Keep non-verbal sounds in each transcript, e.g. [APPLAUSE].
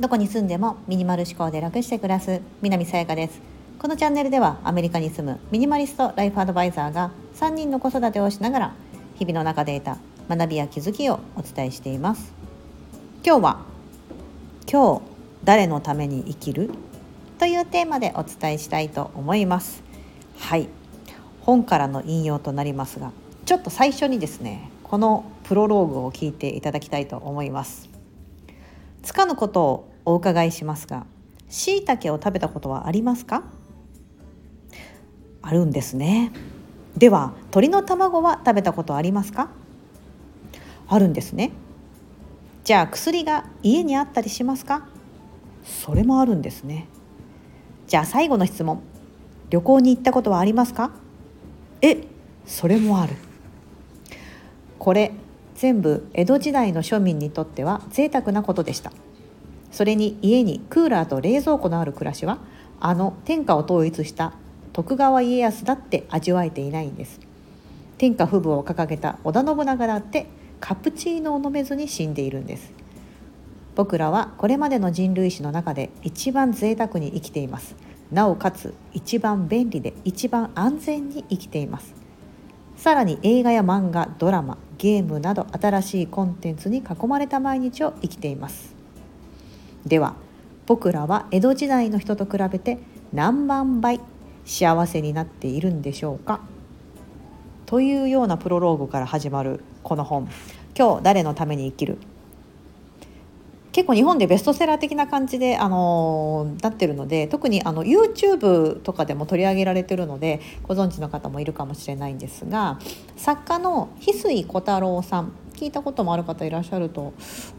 どこに住んでもミニマル思考で楽して暮らす南さやかです。このチャンネルではアメリカに住むミニマリストライフアドバイザーが3人の子育てをしながら日々の中で得た学びや気づきをお伝えしています。今日は今日誰のために生きるというテーマでお伝えしたいと思います。はい。本からの引用となりますがちょっと最初にですねこのプロローグを聞いていただきたいと思います。つかぬことをお伺いしますが椎茸を食べたことはありますか？あるんですね。では鳥の卵は食べたことありますか？あるんですね。じゃあ薬が家にあったりしますか？それもあるんですね。じゃあ最後の質問。旅行に行ったことはありますか？えそれもある。これ全部江戸時代の庶民にとっては贅沢なことでした。それに家にクーラーと冷蔵庫のある暮らしはあの天下を統一した徳川家康だって味わえていないんです。天下不武を掲げた織田信長だってカプチーノを飲めずに死んでいるんです。僕らはこれまでの人類史の中で一番贅沢に生きています。なおかつ一番便利で一番安全に生きています。さらに映画や漫画ドラマゲームなど新しいコンテンツに囲まれた毎日を生きています。では僕らは江戸時代の人と比べて何万倍幸せになっているんでしょうか？というようなプロローグから始まるこの本「今日誰のために生きる」結構日本でベストセラー的な感じで、あのなってるので特にあの YouTube とかでも取り上げられてるのでご存知の方もいるかもしれないんですが作家の翡翠小太郎さん聞いたこともある方いらっしゃると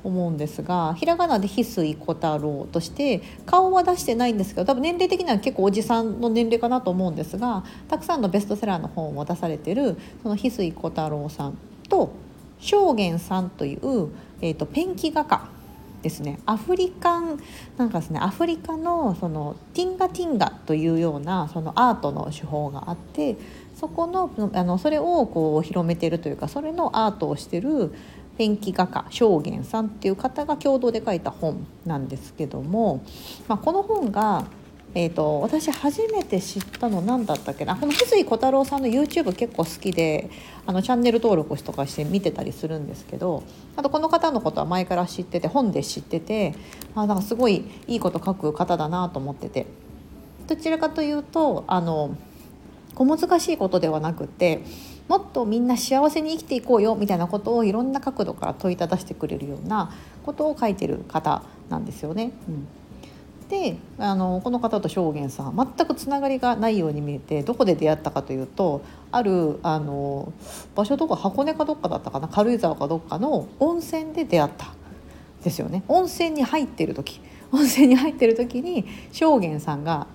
思うんですがひらがなで翡翠小太郎として顔は出してないんですけど多分年齢的には結構おじさんの年齢かなと思うんですがたくさんのベストセラーの本を出されてるその翡翠小太郎さんと正元さんという、えーと、ペンキ画家ですね。アフリカンなんかですねアフリカのそのティンガティンガというようなそのアートの手法があってそこのあのそれをこう広めてるというかそれのアートをしてるペンキ画家正元さんっていう方が共同で書いた本なんですけども、まあ、この本がえーと、私初めて知ったの何だったっけな？この翡翠小太郎さんの YouTube 結構好きであのチャンネル登録とかして見てたりするんですけどあとこの方のことは前から知ってて本で知っててあなんかすごいいいこと書く方だなと思ってて。どちらかというとあの小難しいことではなくてもっとみんな幸せに生きていこうよみたいなことをいろんな角度から問いただしてくれるようなことを書いてる方なんですよね。うん。であのこの方と証言さん全くつながりがないように見えてどこで出会ったかというとあるあの場所どこ箱根かどっかだったかな軽井沢かどっかの温泉で出会った。ですよね。温泉に入ってる時。温泉に入ってる時に証言さんが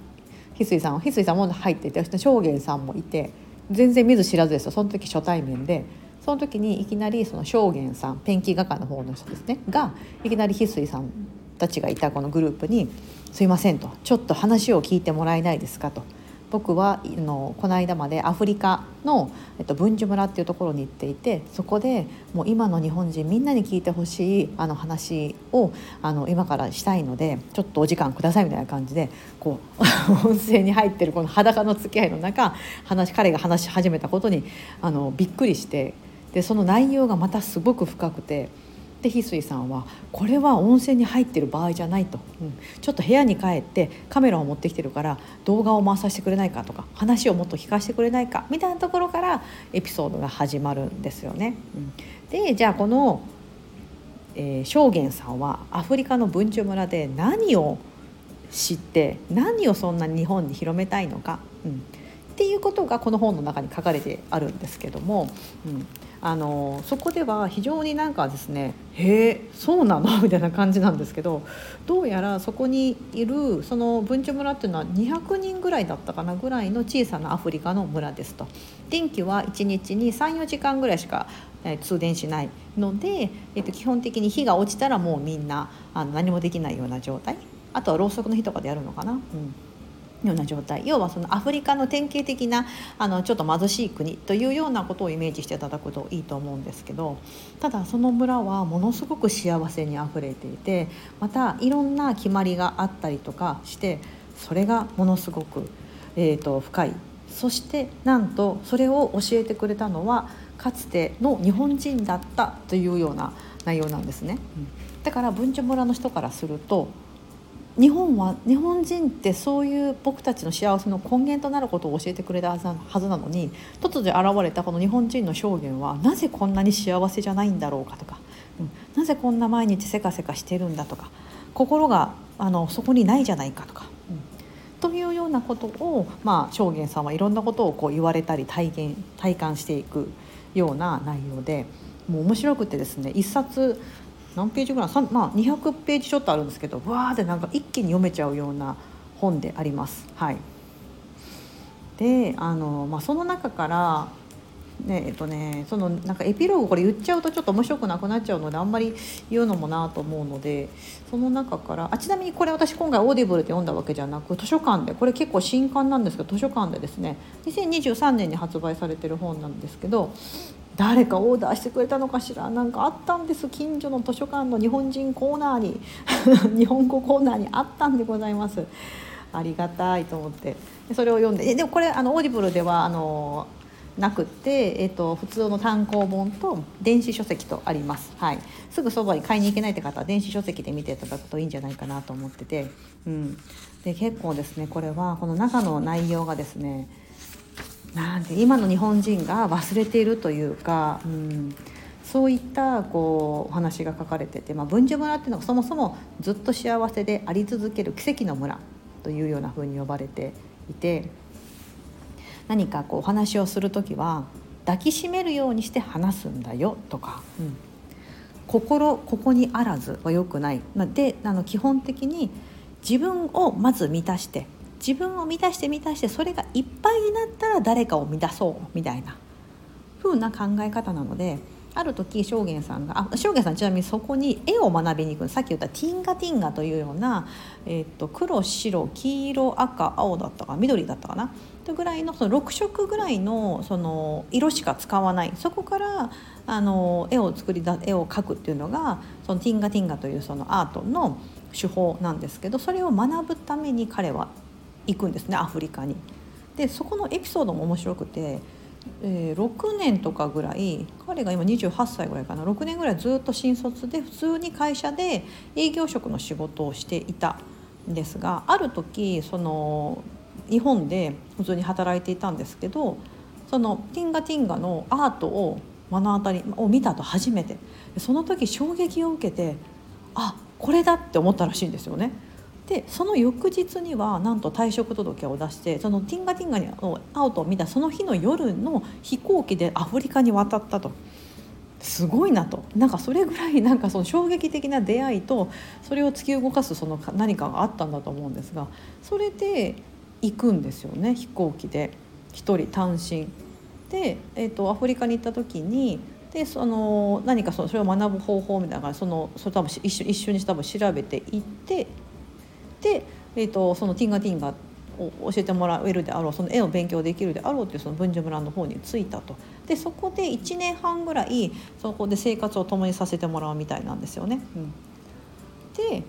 翡翠さん翡翠さんも入っていて証言さんもいて全然見ず知らずですよその時初対面で。その時にいきなりその証言さんペンキ画家の方の人ですね。がいきなり翡翠さんたちがいたこのグループに「すいません」と「ちょっと話を聞いてもらえないですか」と。僕はのこの間までアフリカの、えっと、文殊村っていうところに行っていてそこでもう今の日本人みんなに聞いてほしいあの話をあの今からしたいのでちょっとお時間くださいみたいな感じでこう [LAUGHS] 温泉に入ってるこの裸の付き合いの中話彼が話し始めたことにあのびっくりしてでその内容がまたすごく深くて。で翡翠さんはこれは温泉に入ってる場合じゃないと、うん、ちょっと部屋に帰ってカメラを持ってきてるから動画を回させてくれないかとか話をもっと聞かせてくれないかみたいなところからエピソードが始まるんですよね。うん、でじゃあこの、えー、正元さんはアフリカの文殊村で何を知って何をそんな日本に広めたいのか、うん、っていうことがこの本の中に書かれてあるんですけども。うん。あのそこでは非常になんかですね「へえそうなの? [LAUGHS]」みたいな感じなんですけどどうやらそこにいるその文鳥村っていうのは200人ぐらいだったかなぐらいの小さなアフリカの村ですと。電気は1日に34時間ぐらいしか通電しないので、えっと、基本的に火が落ちたらもうみんなあの何もできないような状態あとはろうそくの火とかでやるのかな？うんような状態。要はそのアフリカの典型的なあのちょっと貧しい国というようなことをイメージしていただくといいと思うんですけどただその村はものすごく幸せにあふれていてまたいろんな決まりがあったりとかしてそれがものすごく、えーと、深い。そしてなんとそれを教えてくれたのはかつての日本人だったというような内容なんですね。だから文書村の人からすると日本は日本人ってそういう僕たちの幸せの根源となることを教えてくれたはずなのに突如現れたこの日本人の証言はなぜこんなに幸せじゃないんだろうかとか、うん、なぜこんな毎日せかせかしてるんだとか心があのそこにないじゃないかとか、うん、というようなことを、まあ、証言さんはいろんなことをこう言われたり体現体感していくような内容でもう面白くてですね一冊何ページぐらい、まあ、200ページちょっとあるんですけどわーってなんか一気に読めちゃうような本であります。はい、であの、まあ、その中からねえっとね、そのなんかエピローグこれ言っちゃうとちょっと面白くなくなっちゃうのであんまり言うのもなと思うのでその中からあちなみにこれ私今回オーディブルで読んだわけじゃなく図書館でこれ結構新刊なんですけど図書館でですね2023年に発売されてる本なんですけど誰かオーダーしてくれたのかしら？なんかあったんです。近所の図書館の日本人コーナーに。[LAUGHS] 日本語コーナーにあったんでございます。ありがたいと思って。それを読んで。でもこれあのオーディブルではあのなくって、えーと、普通の単行本と電子書籍とあります、はい、すぐそばに買いに行けないって方は電子書籍で見ていただくといいんじゃないかなと思ってて、うん、で結構ですねこれはこの中の内容がですねなんて今の日本人が忘れているというか、うん、そういったこうお話が書かれてて、まあ、文殊村っていうのはそもそもずっと幸せであり続ける奇跡の村というような風に呼ばれていて何かこうお話をする時は抱きしめるようにして話すんだよとか、うん、心ここにあらずは良くない、であの基本的に自分をまず満たして自分を満たして満たしてそれがいっぱいになったら誰かを満たそうみたいな。風な考え方なのである時証言さんがあ証言さんちなみにそこに絵を学びに行くさっき言ったティンガティンガというような、えーと、黒白黄色赤青だったか緑だったかな。とぐらいのその6色ぐらいのその色しか使わない。そこからあの絵を作りだ絵を描くっていうのがそのティンガティンガというそのアートの手法なんですけどそれを学ぶために彼は行くんですねアフリカに。でそこのエピソードも面白くて、えー、6年とかぐらい彼が今28歳ぐらいかな6年ぐらいずっと新卒で普通に会社で営業職の仕事をしていたんですがある時その日本で普通に働いていたんですけどそのティンガティンガのアートを目の当たりを見たと初めてその時衝撃を受けてあこれだって思ったらしいんですよね。でその翌日にはなんと退職届を出してそのティンガティンガのアウトを見たその日の夜の飛行機でアフリカに渡ったと。すごいなと。なんかそれぐらいなんかその衝撃的な出会いとそれを突き動かすその何かがあったんだと思うんですがそれで行くんですよね飛行機で。1人単身。で、えーと、アフリカに行った時にでその何かそれを学ぶ方法みたいなそのそれ多分一緒一緒に多分調べていって、えーと、そのティンガティンガを教えてもらえるであろうその絵を勉強できるであろうっていうその文殊村の方に着いたとでそこで1年半ぐらいそこで生活を共にさせてもらうみたいなんですよね。うん、で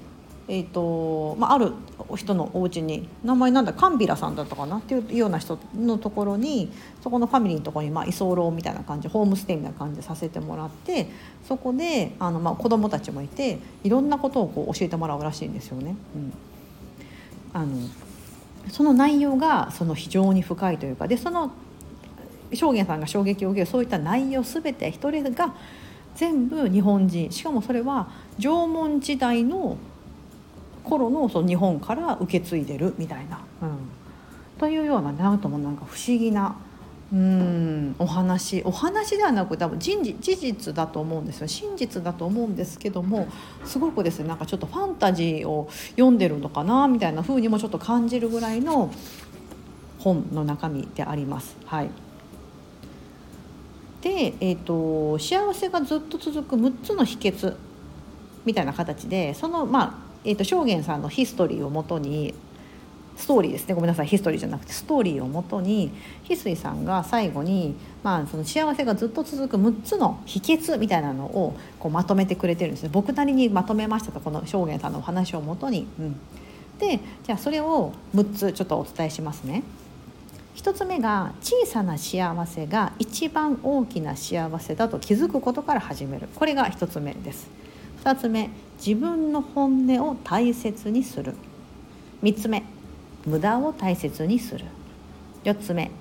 えーとまあ、ある人のお家に名前なんだカンビラさんだったかなっていうような人のところにそこのファミリーのところにまあ居候みたいな感じホームステイみたいな感じでさせてもらってそこであのまあ子供たちもいていろんなことをこう教えてもらうらしいんですよね。うんあのその内容がその非常に深いというかでその証言さんが衝撃を受けるそういった内容全て一人が全部日本人しかもそれは縄文時代の頃のその日本から受け継いでるみたいな、うん、というような何ともなんか不思議なうん。お話お話ではなく多分事実だと思うんですよ。真実だと思うんですけどもすごくですねなんかちょっとファンタジーを読んでるのかなみたいな風にもちょっと感じるぐらいの本の中身であります。はい。で、えーと、幸せがずっと続く6つの秘訣みたいな形でそのまあ、えーと、証言さんのヒストリーをもとにストーリーですね。ごめんなさい。ヒストリーじゃなくてストーリーをもとに翡翠さんが最後に、まあ、その幸せがずっと続く6つの秘訣みたいなのをこうまとめてくれてるんですね。僕なりにまとめましたとこの証言さんのお話をもとに。うん、でじゃあそれを6つちょっとお伝えしますね。1つ目が小さな幸せが一番大きな幸せだと気づくことから始める。これが1つ目です。2つ目自分の本音を大切にする。3つ目無駄を大切にする。4つ目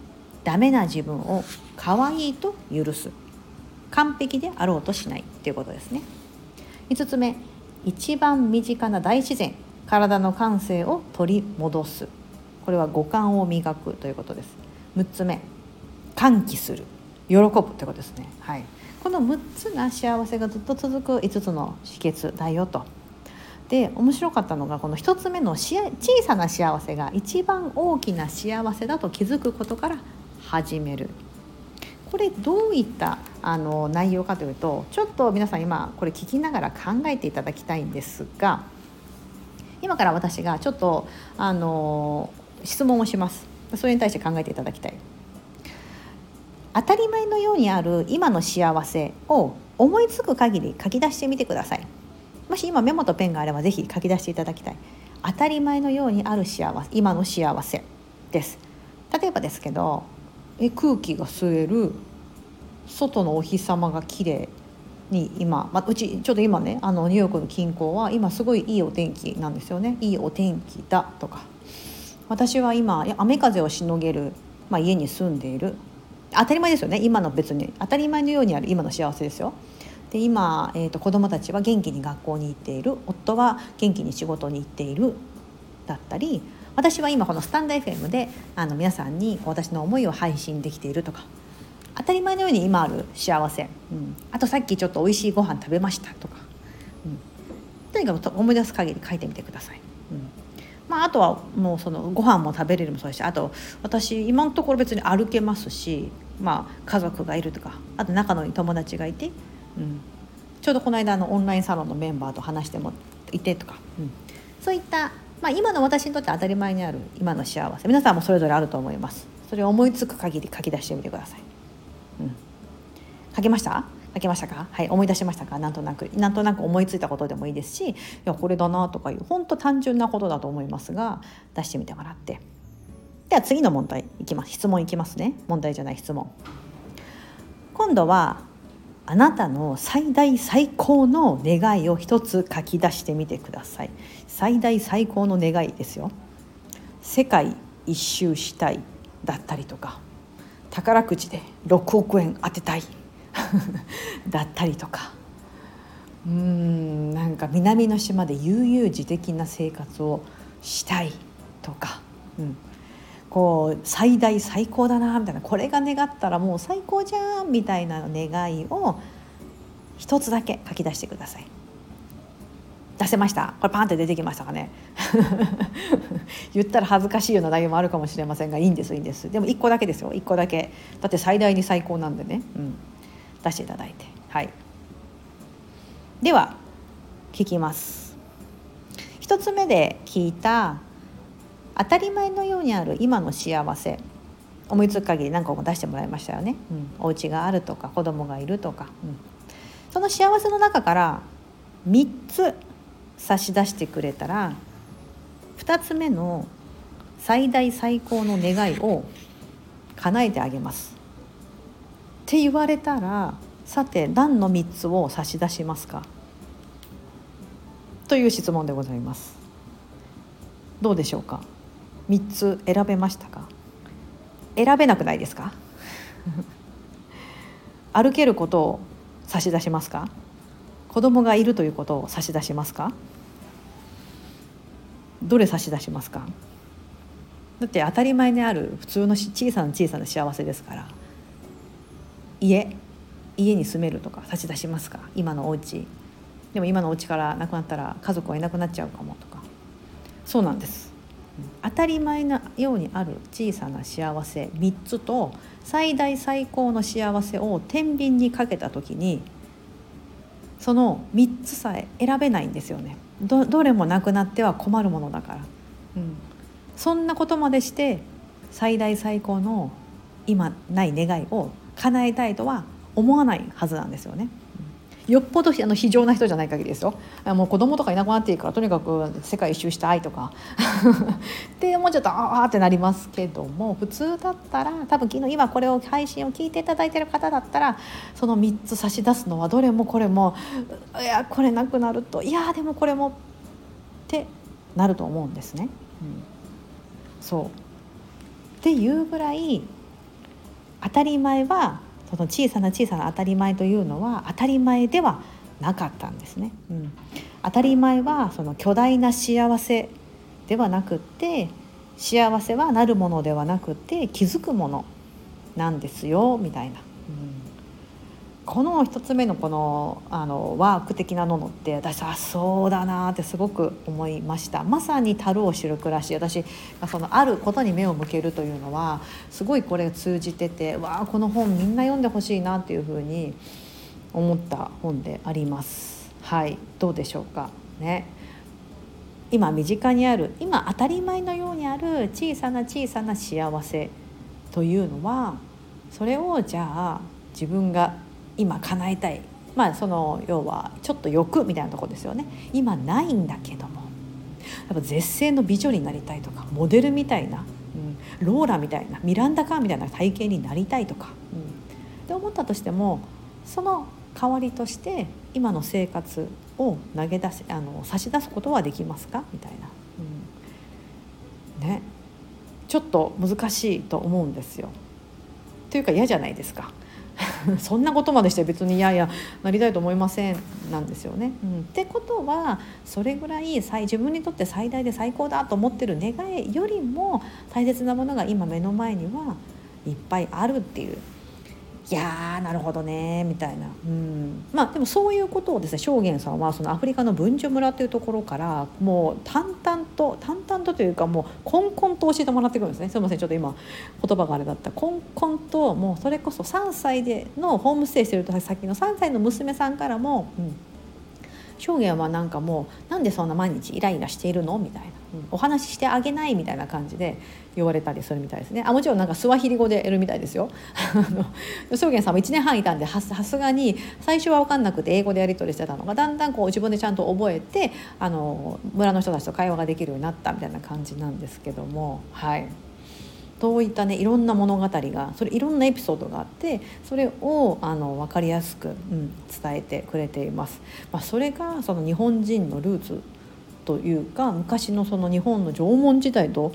ダメな自分を可愛いと許す。完璧であろうとしない。ということですね。5つ目一番身近な大自然。体の感性を取り戻す。これは五感を磨く。ということです。6つ目歓喜する。喜ぶということですね。はい。この6つが幸せがずっと続く5つの秘訣だよと。で面白かったのがこの1つ目の小さな幸せが一番大きな幸せだと気づくことから始める。これどういったあの内容かというとちょっと皆さん今これ聞きながら考えていただきたいんですが今から私がちょっとあの質問をします。それに対して考えていただきたい。当たり前のようにある今の幸せを思いつく限り書き出してみてください。もし今メモとペンがあれば是非書き出していただきたい。当たり前のようにある幸せ今の幸せです。例えばですけどえ空気が吸える外のお日様が綺麗に今、まあ、うちちょっと今ねあのニューヨークの近郊は今すごいいいお天気なんですよね。いいお天気だとか。私は今雨風をしのげる、まあ、家に住んでいる。当たり前ですよね今の別に。当たり前のようにある今の幸せですよ。で今、えーと、子どもたちは元気に学校に行っている。夫は元気に仕事に行っているだったり私は今このスタンド FM であの皆さんに私の思いを配信できているとか。当たり前のように今ある幸せ、うん、あとさっきちょっと美味しいご飯食べましたとか、うん、とにかく思い出す限り書いてみてください。うん。まあ、あとはもうそのご飯も食べれるもそうですしあと私今のところ別に歩けますし、まあ、家族がいるとかあと仲のいい友達がいてうん、ちょうどこの間のオンラインサロンのメンバーと話してもいてとか、うん、そういった、まあ、今の私にとって当たり前にある今の幸せ。皆さんもそれぞれあると思います。それを思いつく限り書き出してみてください、うん、書けました？書けましたか？はい思い出しましたか？なんとなく。なんとなく思いついたことでもいいですしいやこれだなとかいう本当単純なことだと思いますが出してみてもらって。では次の問題いきます。質問いきますね。問題じゃない質問。今度はあなたの最大最高の願いを一つ書き出してみてください。最大最高の願いですよ。世界一周したいだったりとか宝くじで6億円当てたい。[LAUGHS] だったりとか。うーんなんか南の島で悠々自適な生活をしたいとか、うん、こう最大最高だなみたいな。これが願ったらもう最高じゃんみたいな願いを一つだけ書き出してください。出せました？これパンって出てきましたかね？[LAUGHS] 言ったら恥ずかしいような内容もあるかもしれませんがいいんですいいんです。でも1個だけですよ。1個だけ。だって最大に最高なんでね、うん、出していただいて。はい。では聞きます。1つ目で聞いた当たり前のようにある今の幸せ。思いつく限り何個も出してもらいましたよね、うん、お家があるとか子供がいるとか、うん、その幸せの中から3つ差し出してくれたら2つ目の最大最高の願いを叶えてあげます。って言われたらさて何の3つを差し出しますか？という質問でございます。どうでしょうか？3つ選べましたか？選べなくないですか？[LAUGHS] 歩けることを差し出しますか？子供がいるということを差し出しますか？どれ差し出しますか？だって当たり前にある普通の小さな小さな幸せですから。家家に住めるとか差し出しますか？今のお家。でも今のお家からなくなったら家族はいなくなっちゃうかもとか。そうなんです。当たり前なようにある小さな幸せ3つと最大最高の幸せを天秤にかけた時にその3つさえ選べないんですよね。どれもなくなっては困るものだから、うん、そんなことまでして最大最高の今ない願いを叶えたいとは思わないはずなんですよね。よっぽどあの非常な人じゃない限りですよ。もう子供とかいなくなっていいからとにかく世界一周したいとか。[LAUGHS] って思っちゃったああってなりますけども普通だったら多分昨日今これを配信を聞いていただいてる方だったらその3つ差し出すのはどれもこれもいやこれなくなるといやでもこれもってなると思うんですね。うん、そう。っていうぐらい当たり前はその小さな小さな当たり前というのは当たり前ではなかったんですね。うん、当たり前はその巨大な幸せではなくって幸せはなるものではなくて気づくものなんですよみたいな。この一つ目のこのあのワーク的なものって私はそうだなってすごく思いました。まさに樽を知る暮らし。私そのあることに目を向けるというのはすごいこれ通じててわあこの本みんな読んでほしいなっていうふうに思った本であります。はい。どうでしょうか。ね。今身近にある今当たり前のようにある小さな小さな幸せというのはそれをじゃあ自分が今叶えたい。まあその要はちょっと欲みたいなとこですよね。今ないんだけども。やっぱ絶世の美女になりたいとかモデルみたいな、うん、ローラみたいなミランダ・カーみたいな体型になりたいとか、うん、って思ったとしてもその代わりとして今の生活を投げ出しあの差し出すことはできますか？みたいな、うん、ね。ちょっと難しいと思うんですよ。というか嫌じゃないですか。[LAUGHS] そんなことまでして別にいやいやなりたいと思いませんなんですよね。うん、ってことはそれぐらい自分にとって最大で最高だと思ってる願いよりも大切なものが今目の前にはいっぱいあるっていういやーなるほどねみたいな、うん、まあでもそういうことをですね証言さんはそのアフリカの文殊村というところからもう淡々と淡々とというかもうこんこんと教えてもらってくるんですね。すいませんちょっと今言葉があれだった。こんこんともうそれこそ3歳でのホームステイしてると先の3歳の娘さんからも、うん、証言はなんかもうなんでそんな毎日イライラしているの？みたいな、うん、お話ししてあげないみたいな感じで言われたりするみたいですね。あもちろんなんかスワヒリ語でやるみたいですよ。[LAUGHS] 証言さんも1年半いたんでさすがに最初は分かんなくて英語でやり取りしてたのがだんだんこう自分でちゃんと覚えてあの村の人たちと会話ができるようになったみたいな感じなんですけども。はい。そういったねいろんな物語がそれいろんなエピソードがあってそれをあの分かりやすく、うん、伝えてくれています。まあ、それがその日本人のルーツというか昔のその日本の縄文時代と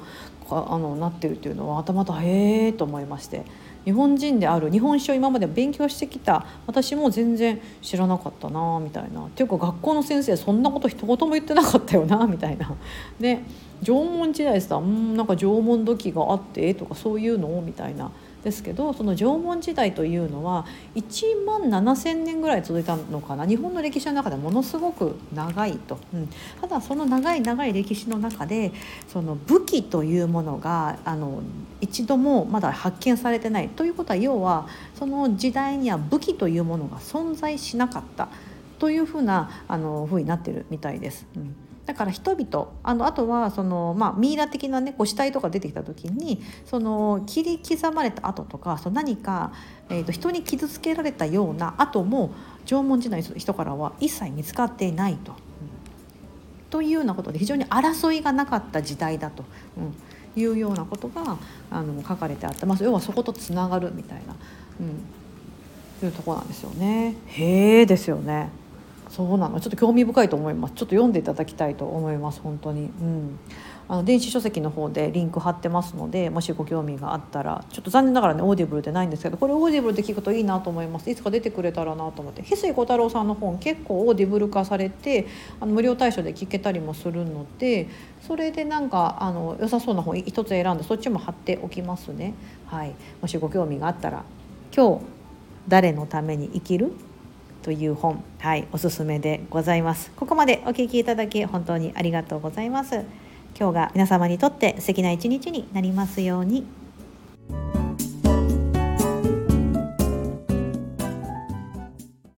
あのなってるっていうのは頭とへえと思いまして日本人である日本史を今まで勉強してきた私も全然知らなかったなみたいなっていうか学校の先生そんなこと一言も言ってなかったよなみたいな。で縄文時代さんなんか縄文土器があってとかそういうのみたいなですけどその縄文時代というのは1万7,000年ぐらい続いたのかな。日本の歴史の中でものすごく長いと、うん、ただその長い長い歴史の中でその武器というものがあの一度もまだ発見されてないということは要はその時代には武器というものが存在しなかったというふうなあのふうになってるみたいです。うん。だから人々あのあとはその、まあ、ミイラ的な、ね、こう死体とか出てきた時にその切り刻まれた跡とかその何か、えーと、人に傷つけられたような跡も縄文時代の人からは一切見つかっていないと。というようなことで非常に争いがなかった時代だと、うん、いうようなことがあの書かれてあって、まあ、要はそことつながるみたいな、うん、いうとこなんですよね。へえですよね。そうなの。ちょっと興味深いと思います。ちょっと読んでいただきたいと思います。本当に。うん。あの電子書籍の方でリンク貼ってますのでもしご興味があったらちょっと残念ながらねオーディブルでないんですけどこれオーディブルで聞くといいなと思います。いつか出てくれたらなと思って。ひすいこたろうさんの本結構オーディブル化されてあの無料対象で聞けたりもするのでそれでなんかあの良さそうな本一つ選んでそっちも貼っておきますね。はい。もしご興味があったら今日誰のために生きるという本、はい、おすすめでございます。ここまでお聞きいただき本当にありがとうございます。今日が皆様にとって素敵な一日になりますように。